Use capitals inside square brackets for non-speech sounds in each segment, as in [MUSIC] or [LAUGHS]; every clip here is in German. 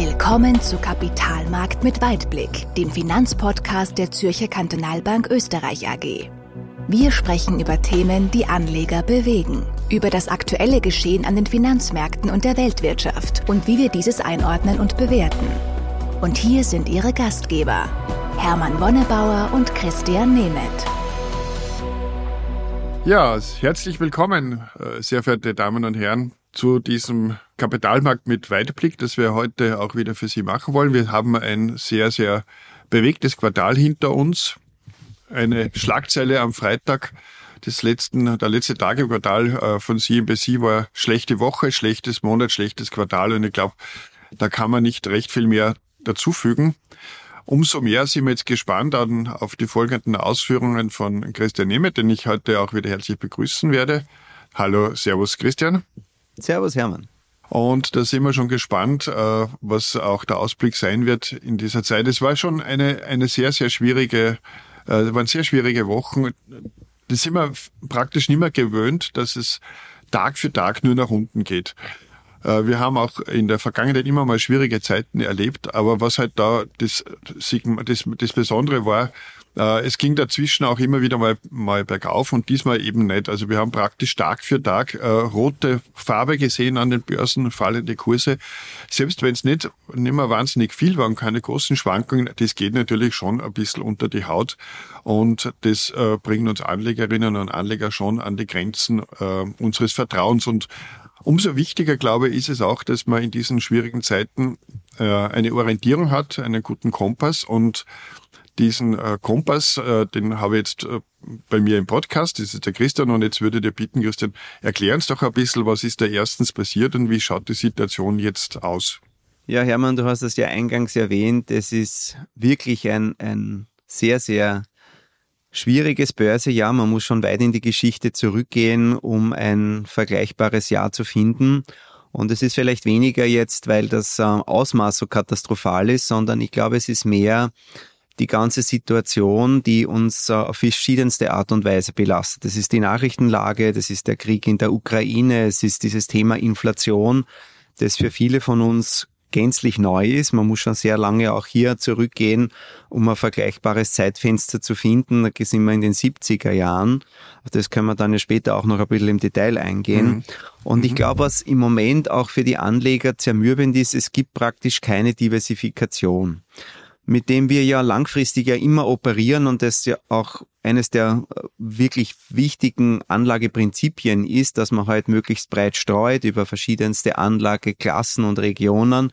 Willkommen zu Kapitalmarkt mit Weitblick, dem Finanzpodcast der Zürcher Kantonalbank Österreich AG. Wir sprechen über Themen, die Anleger bewegen, über das aktuelle Geschehen an den Finanzmärkten und der Weltwirtschaft und wie wir dieses einordnen und bewerten. Und hier sind Ihre Gastgeber, Hermann Wonnebauer und Christian Nemeth. Ja, herzlich willkommen, äh, sehr verehrte Damen und Herren, zu diesem Kapitalmarkt mit Weitblick, das wir heute auch wieder für Sie machen wollen. Wir haben ein sehr, sehr bewegtes Quartal hinter uns. Eine Schlagzeile am Freitag des letzten, der letzte Tag im Quartal äh, von CNBC war schlechte Woche, schlechtes Monat, schlechtes Quartal und ich glaube, da kann man nicht recht viel mehr dazufügen. Umso mehr sind wir jetzt gespannt an, auf die folgenden Ausführungen von Christian Nemeth, den ich heute auch wieder herzlich begrüßen werde. Hallo, Servus Christian. Servus Hermann. Und da sind wir schon gespannt, äh, was auch der Ausblick sein wird in dieser Zeit. Es war schon eine, eine sehr, sehr schwierige, äh, waren sehr schwierige Wochen. Das sind wir praktisch nicht mehr gewöhnt, dass es Tag für Tag nur nach unten geht. Äh, wir haben auch in der Vergangenheit immer mal schwierige Zeiten erlebt, aber was halt da das, das, das Besondere war, es ging dazwischen auch immer wieder mal, mal bergauf und diesmal eben nicht. Also wir haben praktisch Tag für Tag äh, rote Farbe gesehen an den Börsen, fallende Kurse. Selbst wenn es nicht, nicht mehr wahnsinnig viel waren, keine großen Schwankungen, das geht natürlich schon ein bisschen unter die Haut und das äh, bringt uns Anlegerinnen und Anleger schon an die Grenzen äh, unseres Vertrauens und Umso wichtiger, glaube ich, ist es auch, dass man in diesen schwierigen Zeiten äh, eine Orientierung hat, einen guten Kompass und diesen äh, Kompass, äh, den habe ich jetzt äh, bei mir im Podcast, das ist der Christian, und jetzt würde ich dir bitten, Christian, erklär uns doch ein bisschen, was ist da erstens passiert und wie schaut die Situation jetzt aus? Ja, Hermann, du hast es ja eingangs erwähnt, es ist wirklich ein, ein sehr, sehr schwieriges Börsejahr. Man muss schon weit in die Geschichte zurückgehen, um ein vergleichbares Jahr zu finden. Und es ist vielleicht weniger jetzt, weil das Ausmaß so katastrophal ist, sondern ich glaube, es ist mehr die ganze Situation, die uns äh, auf verschiedenste Art und Weise belastet. Das ist die Nachrichtenlage, das ist der Krieg in der Ukraine, es ist dieses Thema Inflation, das für viele von uns gänzlich neu ist. Man muss schon sehr lange auch hier zurückgehen, um ein vergleichbares Zeitfenster zu finden. Da sind wir in den 70er Jahren. Das können wir dann ja später auch noch ein bisschen im Detail eingehen. Mhm. Und ich mhm. glaube, was im Moment auch für die Anleger zermürbend ist, es gibt praktisch keine Diversifikation mit dem wir ja langfristig ja immer operieren und das ja auch eines der äh, wirklich wichtigen Anlageprinzipien ist, dass man halt möglichst breit streut über verschiedenste Anlageklassen und Regionen,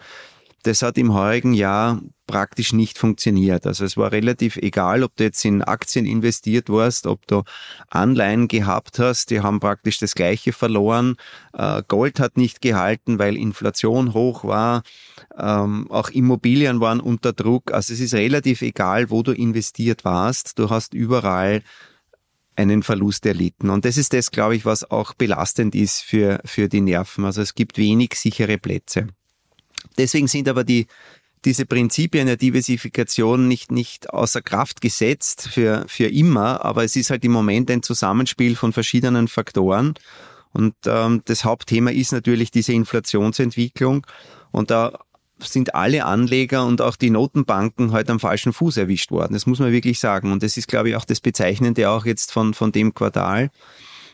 das hat im heurigen Jahr praktisch nicht funktioniert. Also es war relativ egal, ob du jetzt in Aktien investiert warst, ob du Anleihen gehabt hast, die haben praktisch das gleiche verloren. Äh, Gold hat nicht gehalten, weil Inflation hoch war. Ähm, auch Immobilien waren unter Druck. Also es ist relativ egal, wo du investiert warst. Du hast überall einen Verlust erlitten. Und das ist das, glaube ich, was auch belastend ist für, für die Nerven. Also es gibt wenig sichere Plätze. Deswegen sind aber die, diese Prinzipien der Diversifikation nicht, nicht außer Kraft gesetzt für, für immer, aber es ist halt im Moment ein Zusammenspiel von verschiedenen Faktoren. Und ähm, das Hauptthema ist natürlich diese Inflationsentwicklung. Und da sind alle Anleger und auch die Notenbanken heute am falschen Fuß erwischt worden. Das muss man wirklich sagen. Und das ist, glaube ich, auch das Bezeichnende auch jetzt von, von dem Quartal.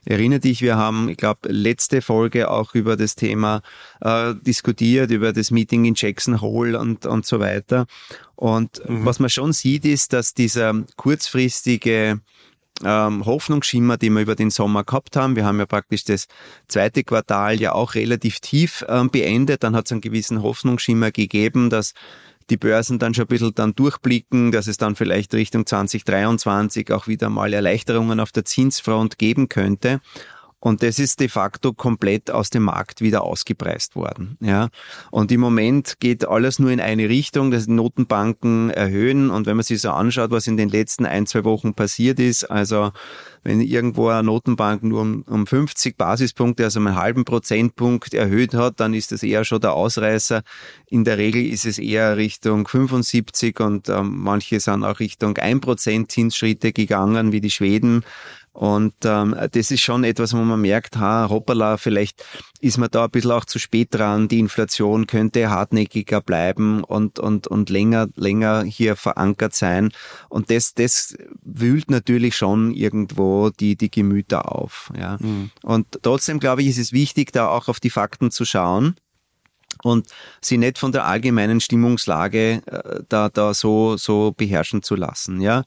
Erinnere dich, wir haben, ich glaube, letzte Folge auch über das Thema äh, diskutiert, über das Meeting in Jackson Hole und, und so weiter. Und mhm. was man schon sieht, ist, dass dieser kurzfristige ähm, Hoffnungsschimmer, den wir über den Sommer gehabt haben. Wir haben ja praktisch das zweite Quartal ja auch relativ tief ähm, beendet. Dann hat es einen gewissen Hoffnungsschimmer gegeben, dass die Börsen dann schon ein bisschen dann durchblicken, dass es dann vielleicht Richtung 2023 auch wieder mal Erleichterungen auf der Zinsfront geben könnte. Und das ist de facto komplett aus dem Markt wieder ausgepreist worden. Ja. Und im Moment geht alles nur in eine Richtung, dass Notenbanken erhöhen. Und wenn man sich so anschaut, was in den letzten ein, zwei Wochen passiert ist, also wenn irgendwo eine Notenbank nur um, um 50 Basispunkte, also einen halben Prozentpunkt erhöht hat, dann ist das eher schon der Ausreißer. In der Regel ist es eher Richtung 75 und ähm, manche sind auch Richtung 1% Zinsschritte gegangen, wie die Schweden Und ähm, das ist schon etwas, wo man merkt, ha, hoppala, vielleicht ist man da ein bisschen auch zu spät dran. Die Inflation könnte hartnäckiger bleiben und, und, und länger, länger hier verankert sein. Und das, das wühlt natürlich schon irgendwo die, die Gemüter auf. Ja. Mhm. Und trotzdem, glaube ich, ist es wichtig, da auch auf die Fakten zu schauen und sie nicht von der allgemeinen Stimmungslage äh, da, da so, so beherrschen zu lassen. Ja.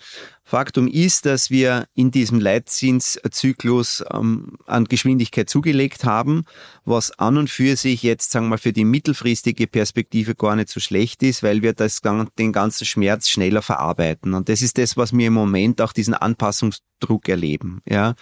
Faktum ist, dass wir in diesem Leitzinszyklus ähm, an Geschwindigkeit zugelegt haben, was an und für sich jetzt, sagen wir mal, für die mittelfristige Perspektive gar nicht so schlecht ist, weil wir das, den ganzen Schmerz schneller verarbeiten. Und das ist das, was wir im Moment auch diesen Anpassungsdruck erleben. Ja,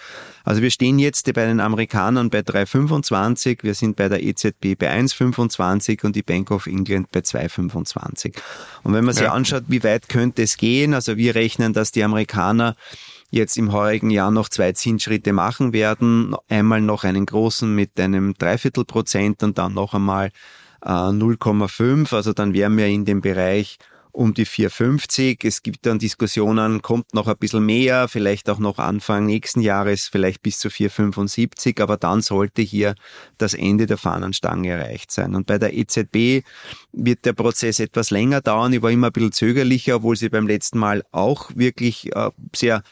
also wir stehen jetzt bei den Amerikanern bei 3,25, wir sind bei der EZB bei 1,25 und die Bank of England bei 2,25. Und wenn man sich ja. anschaut, wie weit könnte es gehen, also wir rechnen, dass die Amerikaner jetzt im heurigen Jahr noch zwei Zinsschritte machen werden. Einmal noch einen großen mit einem Dreiviertel und dann noch einmal äh, 0,5. Also dann wären wir in dem Bereich um die 4,50. Es gibt dann Diskussionen, kommt noch ein bisschen mehr, vielleicht auch noch Anfang nächsten Jahres, vielleicht bis zu 4,75, aber dann sollte hier das Ende der Fahnenstange erreicht sein. Und bei der EZB wird der Prozess etwas länger dauern. Ich war immer ein bisschen zögerlicher, obwohl sie beim letzten Mal auch wirklich äh, sehr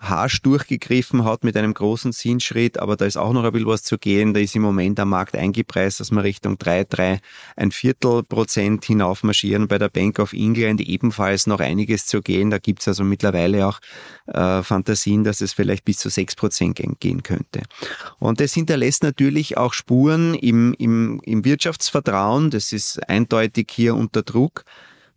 harsch durchgegriffen hat mit einem großen Zinsschritt, aber da ist auch noch ein bisschen was zu gehen. Da ist im Moment am Markt eingepreist, dass wir Richtung 3, 3, ein Viertel Prozent hinauf marschieren. Bei der Bank of England ebenfalls noch einiges zu gehen. Da gibt's also mittlerweile auch äh, Fantasien, dass es vielleicht bis zu 6 Prozent gehen könnte. Und das hinterlässt natürlich auch Spuren im, im, im Wirtschaftsvertrauen. Das ist eindeutig hier unter Druck.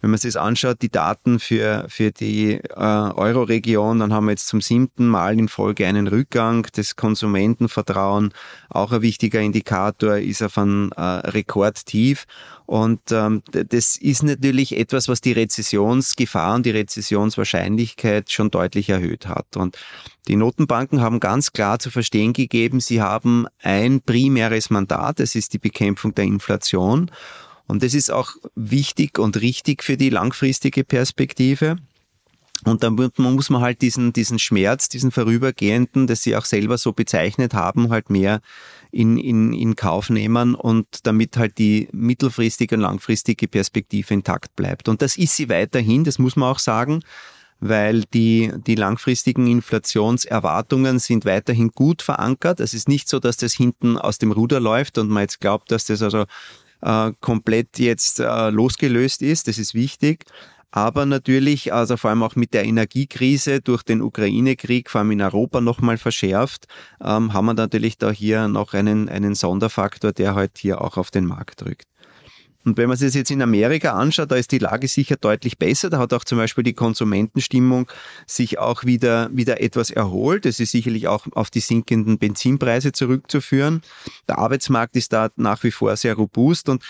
Wenn man sich das anschaut, die Daten für, für die äh, Euro-Region, dann haben wir jetzt zum siebten Mal in Folge einen Rückgang. Das Konsumentenvertrauen, auch ein wichtiger Indikator, ist auf einem äh, Rekordtief. Und ähm, das ist natürlich etwas, was die Rezessionsgefahr und die Rezessionswahrscheinlichkeit schon deutlich erhöht hat. Und die Notenbanken haben ganz klar zu verstehen gegeben, sie haben ein primäres Mandat, das ist die Bekämpfung der Inflation. Und das ist auch wichtig und richtig für die langfristige Perspektive. Und dann muss man halt diesen, diesen Schmerz, diesen vorübergehenden, das sie auch selber so bezeichnet haben, halt mehr in, in, in Kauf nehmen und damit halt die mittelfristige und langfristige Perspektive intakt bleibt. Und das ist sie weiterhin, das muss man auch sagen, weil die, die langfristigen Inflationserwartungen sind weiterhin gut verankert. Es ist nicht so, dass das hinten aus dem Ruder läuft und man jetzt glaubt, dass das also äh, komplett jetzt äh, losgelöst ist. Das ist wichtig. Aber natürlich, also vor allem auch mit der Energiekrise durch den Ukraine-Krieg, vor allem in Europa nochmal verschärft, ähm, haben wir natürlich da hier noch einen, einen Sonderfaktor, der halt hier auch auf den Markt drückt. Und wenn man sich das jetzt in Amerika anschaut, da ist die Lage sicher deutlich besser. Da hat auch zum Beispiel die Konsumentenstimmung sich auch wieder, wieder etwas erholt. Das ist sicherlich auch auf die sinkenden Benzinpreise zurückzuführen. Der Arbeitsmarkt ist da nach wie vor sehr robust und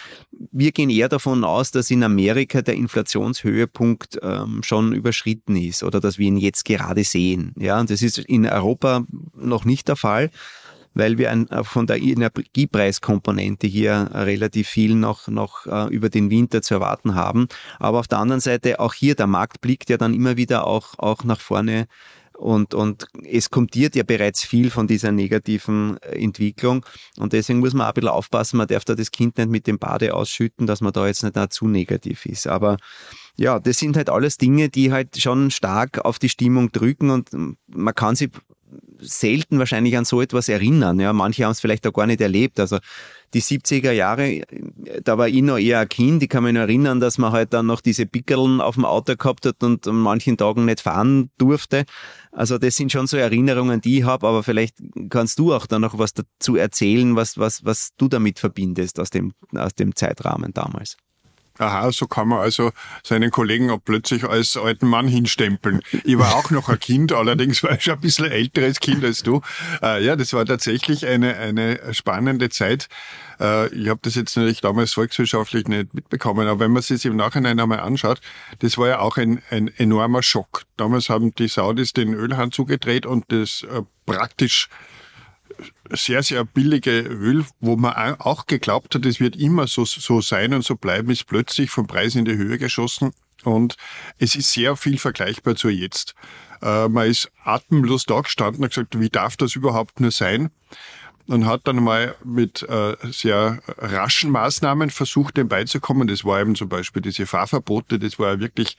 wir gehen eher davon aus, dass in Amerika der Inflationshöhepunkt ähm, schon überschritten ist oder dass wir ihn jetzt gerade sehen. Ja, und das ist in Europa noch nicht der Fall weil wir ein, äh, von der Energiepreiskomponente hier relativ viel noch, noch äh, über den Winter zu erwarten haben. Aber auf der anderen Seite auch hier der Markt blickt ja dann immer wieder auch, auch nach vorne und, und es kommentiert ja bereits viel von dieser negativen äh, Entwicklung. Und deswegen muss man auch ein bisschen aufpassen, man darf da das Kind nicht mit dem Bade ausschütten, dass man da jetzt nicht zu negativ ist. Aber ja, das sind halt alles Dinge, die halt schon stark auf die Stimmung drücken und man kann sich selten wahrscheinlich an so etwas erinnern. Ja, manche haben es vielleicht auch gar nicht erlebt. Also die 70er Jahre, da war ich noch eher ein Kind. Ich kann mich noch erinnern, dass man halt dann noch diese Pickeln auf dem Auto gehabt hat und an manchen Tagen nicht fahren durfte. Also das sind schon so Erinnerungen, die ich habe, aber vielleicht kannst du auch da noch was dazu erzählen, was, was, was du damit verbindest aus dem, aus dem Zeitrahmen damals. Aha, so kann man also seinen Kollegen auch plötzlich als alten Mann hinstempeln. Ich war auch noch ein Kind, allerdings war ich ein bisschen älteres Kind als du. Äh, ja, das war tatsächlich eine, eine spannende Zeit. Äh, ich habe das jetzt natürlich damals volkswirtschaftlich nicht mitbekommen, aber wenn man sich im Nachhinein einmal anschaut, das war ja auch ein, ein enormer Schock. Damals haben die Saudis den Ölhahn zugedreht und das äh, praktisch sehr, sehr billige Öl, wo man auch geglaubt hat, es wird immer so, so sein und so bleiben, ist plötzlich vom Preis in die Höhe geschossen. Und es ist sehr viel vergleichbar zu jetzt. Äh, man ist atemlos da gestanden und gesagt, wie darf das überhaupt nur sein? und hat dann mal mit äh, sehr raschen Maßnahmen versucht, dem beizukommen. Das war eben zum Beispiel diese Fahrverbote, das war ja wirklich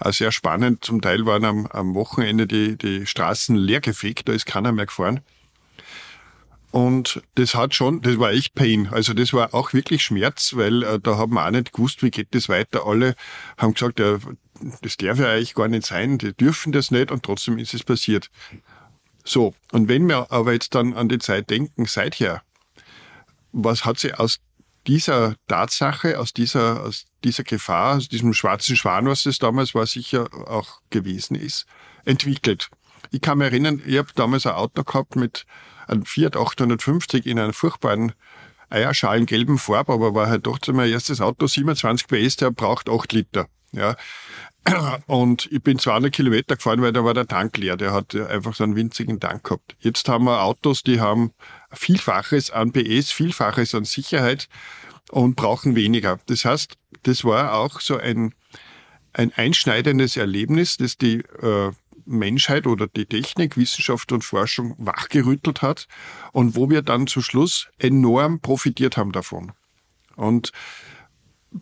äh, sehr spannend. Zum Teil waren am, am Wochenende die, die Straßen leergefegt, da ist keiner mehr gefahren. Und das hat schon, das war echt Pain. Also das war auch wirklich Schmerz, weil äh, da haben wir auch nicht gewusst, wie geht das weiter. Alle haben gesagt, ja, das darf ja eigentlich gar nicht sein, die dürfen das nicht und trotzdem ist es passiert. So, und wenn wir aber jetzt dann an die Zeit denken, seither, was hat sie aus dieser Tatsache, aus dieser, aus dieser Gefahr, aus diesem schwarzen Schwan, was es damals war, sicher auch gewesen ist, entwickelt? Ich kann mich erinnern, ich habe damals ein Auto gehabt mit einem Fiat 850 in einer furchtbaren eierschalengelben Farbe, aber war halt doch mein erstes Auto, 27 PS, der braucht 8 Liter. Ja, [CLEARS THROAT] und ich bin 200 Kilometer gefahren, weil da war der Tank leer. Der hat einfach so einen winzigen Tank gehabt. Jetzt haben wir Autos, die haben Vielfaches an PS, Vielfaches an Sicherheit und brauchen weniger. Das heißt, das war auch so ein, ein einschneidendes Erlebnis, das die äh, Menschheit oder die Technik, Wissenschaft und Forschung wachgerüttelt hat und wo wir dann zu Schluss enorm profitiert haben davon. Und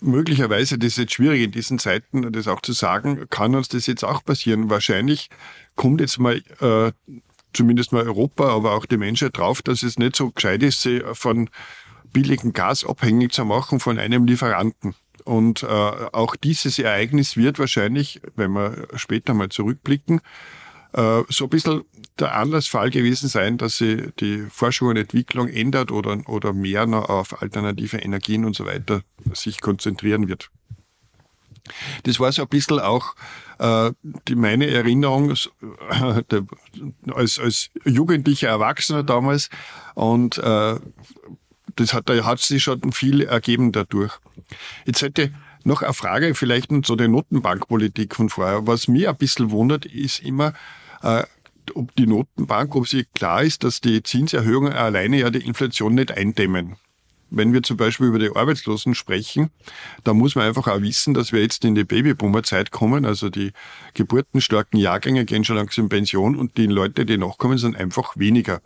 möglicherweise, das ist jetzt schwierig in diesen Zeiten, das auch zu sagen, kann uns das jetzt auch passieren. Wahrscheinlich kommt jetzt mal äh, zumindest mal Europa, aber auch die Menschheit drauf, dass es nicht so gescheit ist, sie von billigem Gas abhängig zu machen von einem Lieferanten. Und äh, auch dieses Ereignis wird wahrscheinlich, wenn wir später mal zurückblicken, äh, so ein bisschen der Anlassfall gewesen sein, dass sie die Forschung und Entwicklung ändert oder, oder mehr noch auf alternative Energien und so weiter sich konzentrieren wird. Das war so ein bisschen auch äh, die, meine Erinnerung äh, der, als, als jugendlicher Erwachsener damals und äh, das hat, hat sich schon viel ergeben dadurch. Jetzt hätte noch eine Frage vielleicht zu der Notenbankpolitik von vorher. Was mir ein bisschen wundert, ist immer, äh, ob die Notenbank, ob sie klar ist, dass die Zinserhöhungen alleine ja die Inflation nicht eindämmen. Wenn wir zum Beispiel über die Arbeitslosen sprechen, da muss man einfach auch wissen, dass wir jetzt in die Babyboomer-Zeit kommen. Also die geburtenstarken Jahrgänge gehen schon langsam in Pension und die Leute, die nachkommen, sind einfach weniger.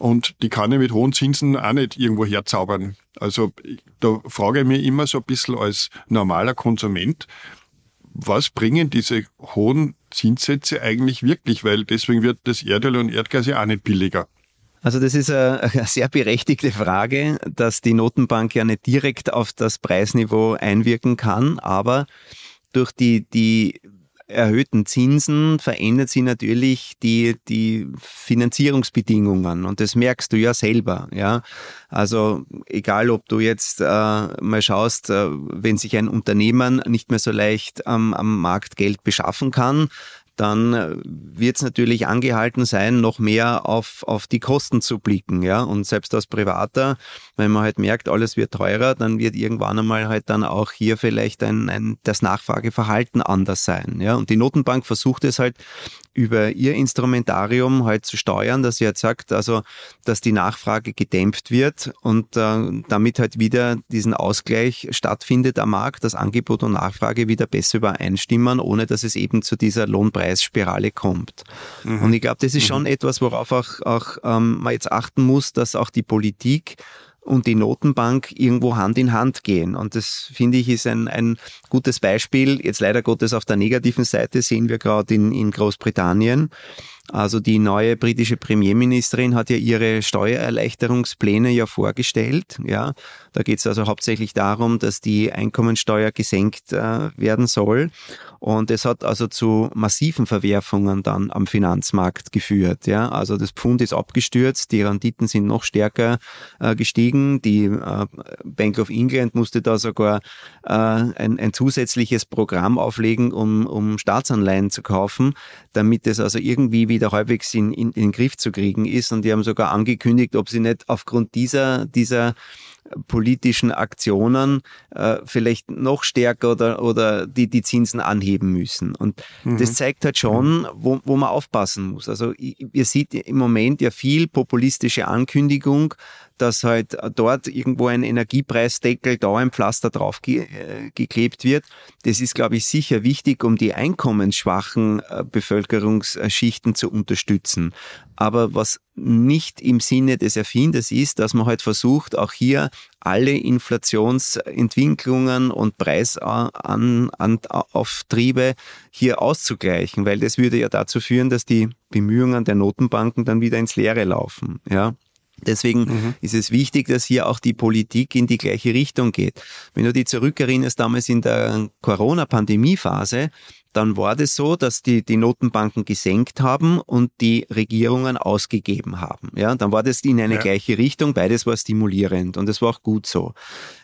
Und die kann ich mit hohen Zinsen auch nicht irgendwo herzaubern. Also da frage ich mich immer so ein bisschen als normaler Konsument, was bringen diese hohen Zinssätze eigentlich wirklich? Weil deswegen wird das Erdöl und Erdgas ja auch nicht billiger. Also das ist eine, [LAUGHS] sehr berechtigte Frage, dass die Notenbank ja nicht direkt auf das Preisniveau einwirken kann, aber durch die, die erhöhten Zinsen verändert sie natürlich die, die Finanzierungsbedingungen und das merkst du ja selber, ja. Also egal, ob du jetzt äh, mal schaust, äh, wenn sich ein Unternehmen nicht mehr so leicht ähm, am Markt Geld beschaffen kann, dann äh, wird es natürlich angehalten sein, noch mehr auf, auf die Kosten zu blicken. Ja? Und selbst als Privater, wenn man halt merkt, alles wird teurer, dann wird irgendwann einmal halt dann auch hier vielleicht ein, ein, das Nachfrageverhalten anders sein. Ja? Und die Notenbank versucht es halt über ihr Instrumentarium halt zu steuern, dass sie halt sagt, also, dass die Nachfrage gedämpft wird und äh, damit halt wieder diesen Ausgleich stattfindet am Markt, dass Angebot und Nachfrage wieder besser übereinstimmen, ohne dass es eben zu dieser Lohnpreisspirale kommt. Mhm. Und ich glaube, das ist schon mhm. etwas, worauf auch, auch ähm, man jetzt achten muss, dass auch die Politik und die Notenbank irgendwo Hand in Hand gehen. Und das finde ich ist ein, ein gutes Beispiel. Jetzt leider Gottes auf der negativen Seite sehen wir gerade in, in Großbritannien. Also die neue britische Premierministerin hat ja ihre Steuererleichterungspläne ja vorgestellt. Ja, da geht es also hauptsächlich darum, dass die Einkommensteuer gesenkt äh, werden soll. Und es hat also zu massiven Verwerfungen dann am Finanzmarkt geführt. Ja, also das Pfund ist abgestürzt, die Renditen sind noch stärker äh, gestiegen. Die äh, Bank of England musste da sogar äh, ein, ein zusätzliches Programm auflegen, um, um Staatsanleihen zu kaufen, damit es also irgendwie wieder halbwegs in, in, in den Griff zu kriegen ist. Und die haben sogar angekündigt, ob sie nicht aufgrund dieser, dieser politischen Aktionen äh, vielleicht noch stärker oder, oder die, die Zinsen anheben müssen. Und mhm. das zeigt halt schon, wo, wo man aufpassen muss. Also ihr seht im Moment ja viel populistische Ankündigung, dass halt dort irgendwo ein Energiepreisdeckel, da ein Pflaster drauf ge äh, geklebt wird. Das ist, glaube ich, sicher wichtig, um die einkommensschwachen äh, Bevölkerungsschichten zu unterstützen. Aber was nicht im Sinne des Erfinders ist, dass man halt versucht, auch hier alle Inflationsentwicklungen und Preisauftriebe hier auszugleichen, weil das würde ja dazu führen, dass die Bemühungen der Notenbanken dann wieder ins Leere laufen. Ja. Deswegen mhm. ist es wichtig, dass hier auch die Politik in die gleiche Richtung geht. Wenn du dich zurückerinnerst, damals in der Corona-Pandemie-Phase, dann war das so, dass die, die Notenbanken gesenkt haben und die Regierungen ausgegeben haben. Ja, dann war das in eine ja. gleiche Richtung, beides war stimulierend und das war auch gut so.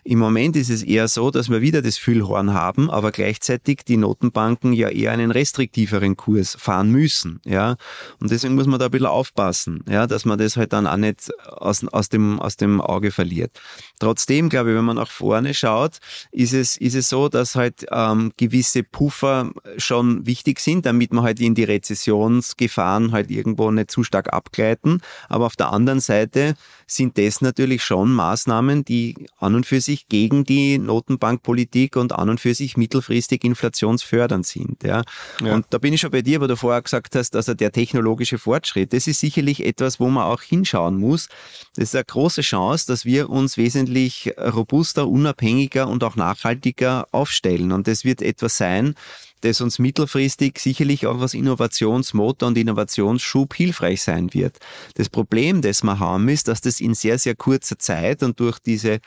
Im Moment ist es eher so, dass wir wieder das Füllhorn haben, aber gleichzeitig die Notenbanken ja eher einen restriktiveren Kurs fahren müssen. Ja, und deswegen muss man da ein bisschen aufpassen, ja, dass man das halt dann auch nicht aus, aus, dem, aus dem Auge verliert. Trotzdem, glaube ich, wenn man nach vorne schaut, ist es, ist es so, dass halt ähm, gewisse Puffer schon wichtig sind, damit man halt in die Rezessionsgefahren halt irgendwo nicht zu stark abgleiten. Aber auf der anderen Seite sind das natürlich schon Maßnahmen, die an und für sich gegen die Notenbankpolitik und an und für sich mittelfristig inflationsfördernd sind. Ja. ja. Und da bin ich schon bei dir, wo du vorher gesagt hast, also der technologische Fortschritt, das ist sicherlich etwas, wo man auch hinschauen muss. Das ist eine große Chance, dass wir uns wesentlich robuster, unabhängiger und auch nachhaltiger aufstellen. Und das wird etwas sein, das uns mittelfristig sicherlich auch als Innovationsmotor und Innovationsschub hilfreich sein wird. Das Problem, das wir haben, ist, dass das in sehr, sehr kurzer Zeit und durch diese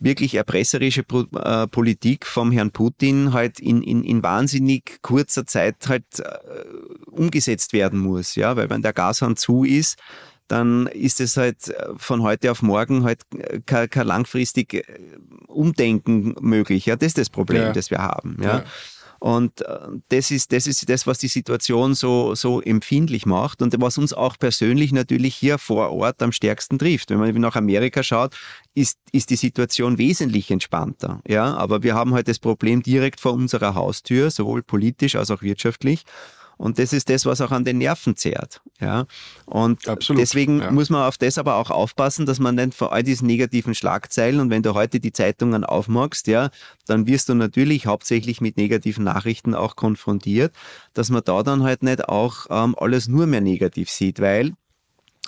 wirklich erpresserische äh, Politik vom Herrn Putin halt in, in, in wahnsinnig kurzer Zeit halt äh, umgesetzt werden muss, ja, weil wenn der Gashahn zu ist, dann ist es halt äh, von heute auf morgen halt kein, kein langfristig Umdenken möglich. Ja, das ist das Problem, ja. das wir haben. Ja. ja. Und äh, das ist, das ist das, was die Situation so, so empfindlich macht und was uns auch persönlich natürlich hier vor Ort am stärksten trifft. Wenn man nach Amerika schaut, ist, ist die Situation wesentlich entspannter. Ja, aber wir haben halt das Problem direkt vor unserer Haustür, sowohl politisch als auch wirtschaftlich. Und das ist das, was auch an den Nerven zehrt. Ja? Und Absolut, deswegen ja. muss man auf das aber auch aufpassen, dass man nicht vor all diesen negativen Schlagzeilen und wenn du heute die Zeitungen aufmachst, ja, dann wirst du natürlich hauptsächlich mit negativen Nachrichten auch konfrontiert, dass man da dann halt nicht auch ähm, alles nur mehr negativ sieht, weil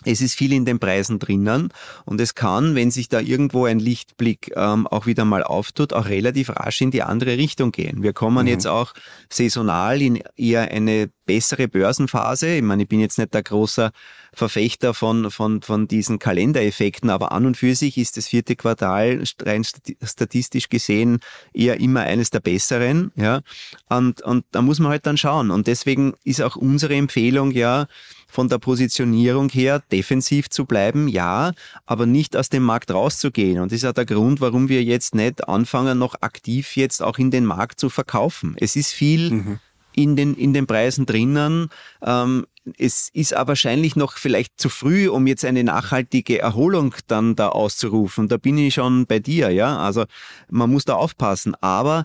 es ist viel in den Preisen drinnen und es kann, wenn sich da irgendwo ein Lichtblick ähm, auch wieder mal auftut, auch relativ rasch in die andere Richtung gehen. Wir kommen mhm. jetzt auch saisonal in eher eine bessere Börsenphase. Ich meine, ich bin jetzt nicht der großer Verfechter von, von, von diesen Kalendereffekten, aber an und für sich ist das vierte Quartal rein statistisch gesehen eher immer eines der besseren. Ja? Und, und da muss man halt dann schauen. Und deswegen ist auch unsere Empfehlung ja, von der Positionierung her defensiv zu bleiben, ja, aber nicht aus dem Markt rauszugehen. Und das ist ja der Grund, warum wir jetzt nicht anfangen, noch aktiv jetzt auch in den Markt zu verkaufen. Es ist viel mhm. in, den, in den Preisen drinnen. Ähm, es ist aber wahrscheinlich noch vielleicht zu früh, um jetzt eine nachhaltige Erholung dann da auszurufen. Da bin ich schon bei dir, ja. Also man muss da aufpassen. Aber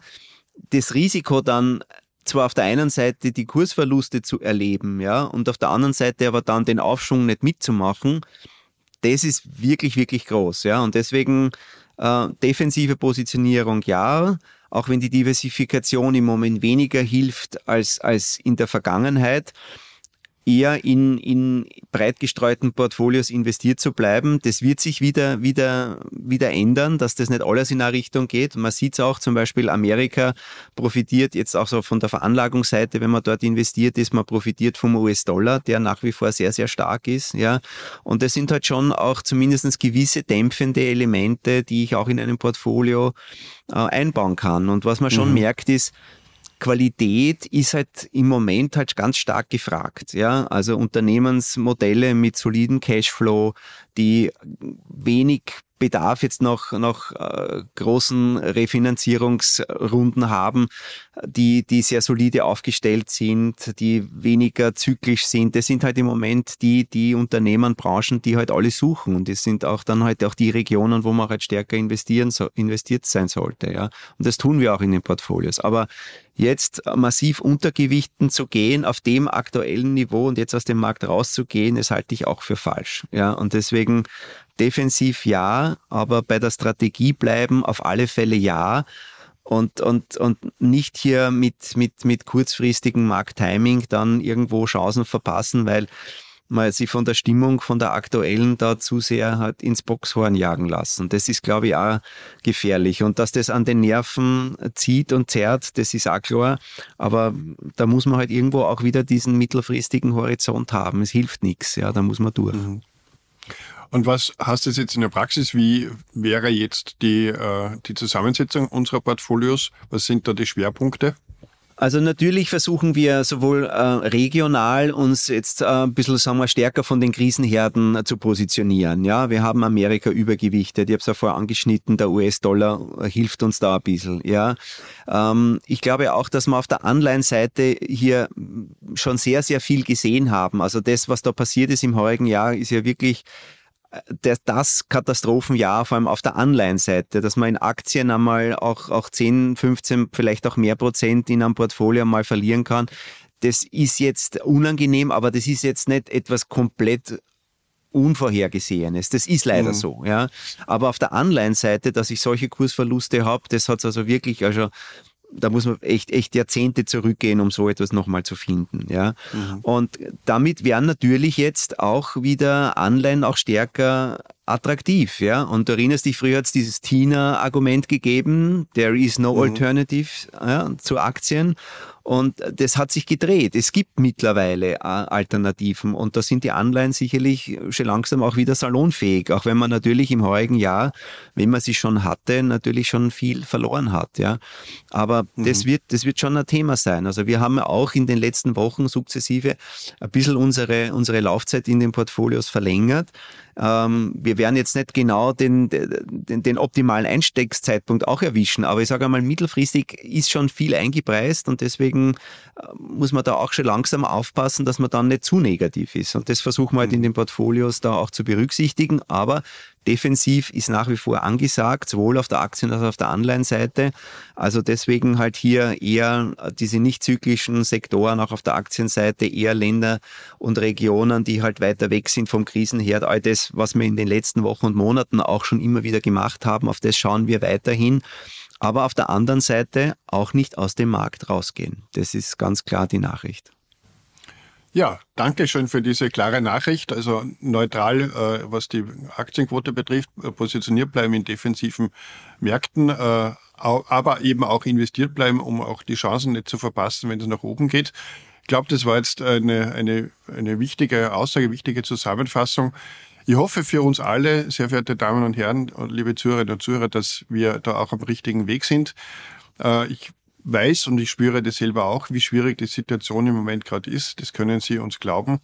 das Risiko dann zwar auf der einen Seite die Kursverluste zu erleben, ja, und auf der anderen Seite aber dann den Aufschwung nicht mitzumachen, das ist wirklich, wirklich groß, ja. Und deswegen äh, defensive Positionierung ja, auch wenn die Diversifikation im Moment weniger hilft als, als in der Vergangenheit eher in, in breit gestreuten Portfolios investiert zu bleiben. Das wird sich wieder, wieder, wieder ändern, dass das nicht alles in eine Richtung geht. Man sieht es auch, zum Beispiel Amerika profitiert jetzt auch so von der Veranlagungsseite, wenn man dort investiert ist, man profitiert vom US-Dollar, der nach wie vor sehr, sehr stark ist, ja. Und das sind halt schon auch zumindest gewisse dämpfende Elemente, die ich auch in einem Portfolio äh, einbauen kann. Und was man schon mhm. merkt ist, Qualität ist halt im Moment halt ganz stark gefragt. Ja, also Unternehmensmodelle mit soliden Cashflow, die wenig Bedarf jetzt noch, noch äh, großen Refinanzierungsrunden haben, die, die sehr solide aufgestellt sind, die weniger zyklisch sind. Das sind halt im Moment die, die Unternehmen, Branchen, die halt alle suchen. Und das sind auch dann halt auch die Regionen, wo man halt stärker investieren, investiert sein sollte. Ja. Und das tun wir auch in den Portfolios. Aber jetzt massiv untergewichten zu gehen auf dem aktuellen Niveau und jetzt aus dem Markt rauszugehen, das halte ich auch für falsch. Ja. Und deswegen defensiv ja, aber bei der Strategie bleiben auf alle Fälle ja und, und, und nicht hier mit, mit, mit kurzfristigem Markttiming dann irgendwo Chancen verpassen, weil man sich von der Stimmung, von der aktuellen da zu sehr hat ins Boxhorn jagen lassen. Das ist, glaube ich, auch gefährlich. Und dass das an den Nerven zieht und zerrt, das ist auch klar. Aber da muss man halt irgendwo auch wieder diesen mittelfristigen Horizont haben. Es hilft nichts. Ja, da muss man durch. Mhm. Und was hast du jetzt in der Praxis? Wie wäre jetzt die, äh, die Zusammensetzung unserer Portfolios? Was sind da die Schwerpunkte? Also natürlich versuchen wir sowohl äh, regional uns jetzt äh, ein bisschen sagen wir, stärker von den Krisenherden äh, zu positionieren. Ja, wir haben Amerika übergewichtet. Ich habe es ja vorher angeschnitten, der US-Dollar hilft uns da ein bisschen. Ja, ähm, ich glaube auch, dass wir auf der Anleihenseite hier schon sehr, sehr viel gesehen haben. Also das, was da passiert ist im heurigen Jahr, ist ja wirklich der, das Katastrophenjahr, vor allem auf der Anleihenseite, dass man in Aktien einmal auch, auch 10, 15, vielleicht auch mehr Prozent in einem Portfolio mal verlieren kann, das ist jetzt unangenehm, aber das ist jetzt nicht etwas komplett Unvorhergesehenes. Das ist leider mhm. so, ja. Aber auf der Anleihenseite, dass ich solche Kursverluste habe, das hat es also wirklich also da muss man echt, echt Jahrzehnte zurückgehen, um so etwas nochmal zu finden. Ja? Mhm. Und damit werden natürlich jetzt auch wieder Anleihen auch stärker attraktiv, ja. Und du erinnerst dich, früher hat es dieses Tina-Argument gegeben, there is no mhm. alternative ja, zu Aktien. Und das hat sich gedreht. Es gibt mittlerweile äh, Alternativen und da sind die Anleihen sicherlich schon langsam auch wieder salonfähig, auch wenn man natürlich im heurigen Jahr, wenn man sie schon hatte, natürlich schon viel verloren hat. Ja. Aber mhm. das, wird, das wird schon ein Thema sein. Also wir haben auch in den letzten Wochen sukzessive ein bisschen unsere, unsere Laufzeit in den Portfolios verlängert. Ähm, wir werden jetzt nicht genau den, den, den optimalen Einstiegszeitpunkt auch erwischen, aber ich sage einmal, mittelfristig ist schon viel eingepreist und deswegen äh, muss man da auch schon langsam aufpassen, dass man dann nicht zu negativ ist. Und das versuchen wir halt in mhm. den Portfolios da auch zu berücksichtigen. Aber Defensiv ist nach wie vor angesagt, sowohl auf der Aktien- als auch auf der Anleihenseite. Also deswegen halt hier eher diese nicht zyklischen Sektoren, auch auf der Aktienseite, eher Länder und Regionen, die halt weiter weg sind vom Krisenherd. All das, was wir in den letzten Wochen und Monaten auch schon immer wieder gemacht haben, auf das schauen wir weiterhin. Aber auf der anderen Seite auch nicht aus dem Markt rausgehen. Das ist ganz klar die Nachricht. Ja, danke schön für diese klare Nachricht. Also neutral, äh, was die Aktienquote betrifft, äh, positioniert bleiben in defensiven Märkten, äh, aber eben auch investiert bleiben, um auch die Chancen nicht zu verpassen, wenn es nach oben geht. Ich glaube, das war jetzt eine, eine, eine wichtige Aussage, wichtige Zusammenfassung. Ich hoffe für uns alle, sehr verehrte Damen und Herren und liebe Zuhörerinnen und Zuhörer, dass wir da auch am richtigen Weg sind. Äh, ich weiß und ich spüre das selber auch, wie schwierig die Situation im Moment gerade ist. Das können Sie uns glauben.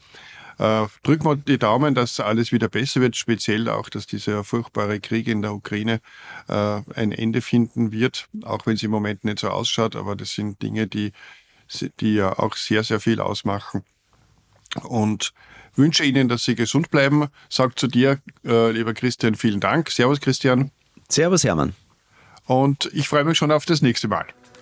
Äh, drücken wir die Daumen, dass alles wieder besser wird, speziell auch, dass dieser furchtbare Krieg in der Ukraine äh, ein Ende finden wird, auch wenn es im Moment nicht so ausschaut, aber das sind Dinge, die, die ja auch sehr, sehr viel ausmachen. Und wünsche Ihnen, dass Sie gesund bleiben. Sag zu dir, äh, lieber Christian, vielen Dank. Servus, Christian. Servus, Hermann. Und ich freue mich schon auf das nächste Mal.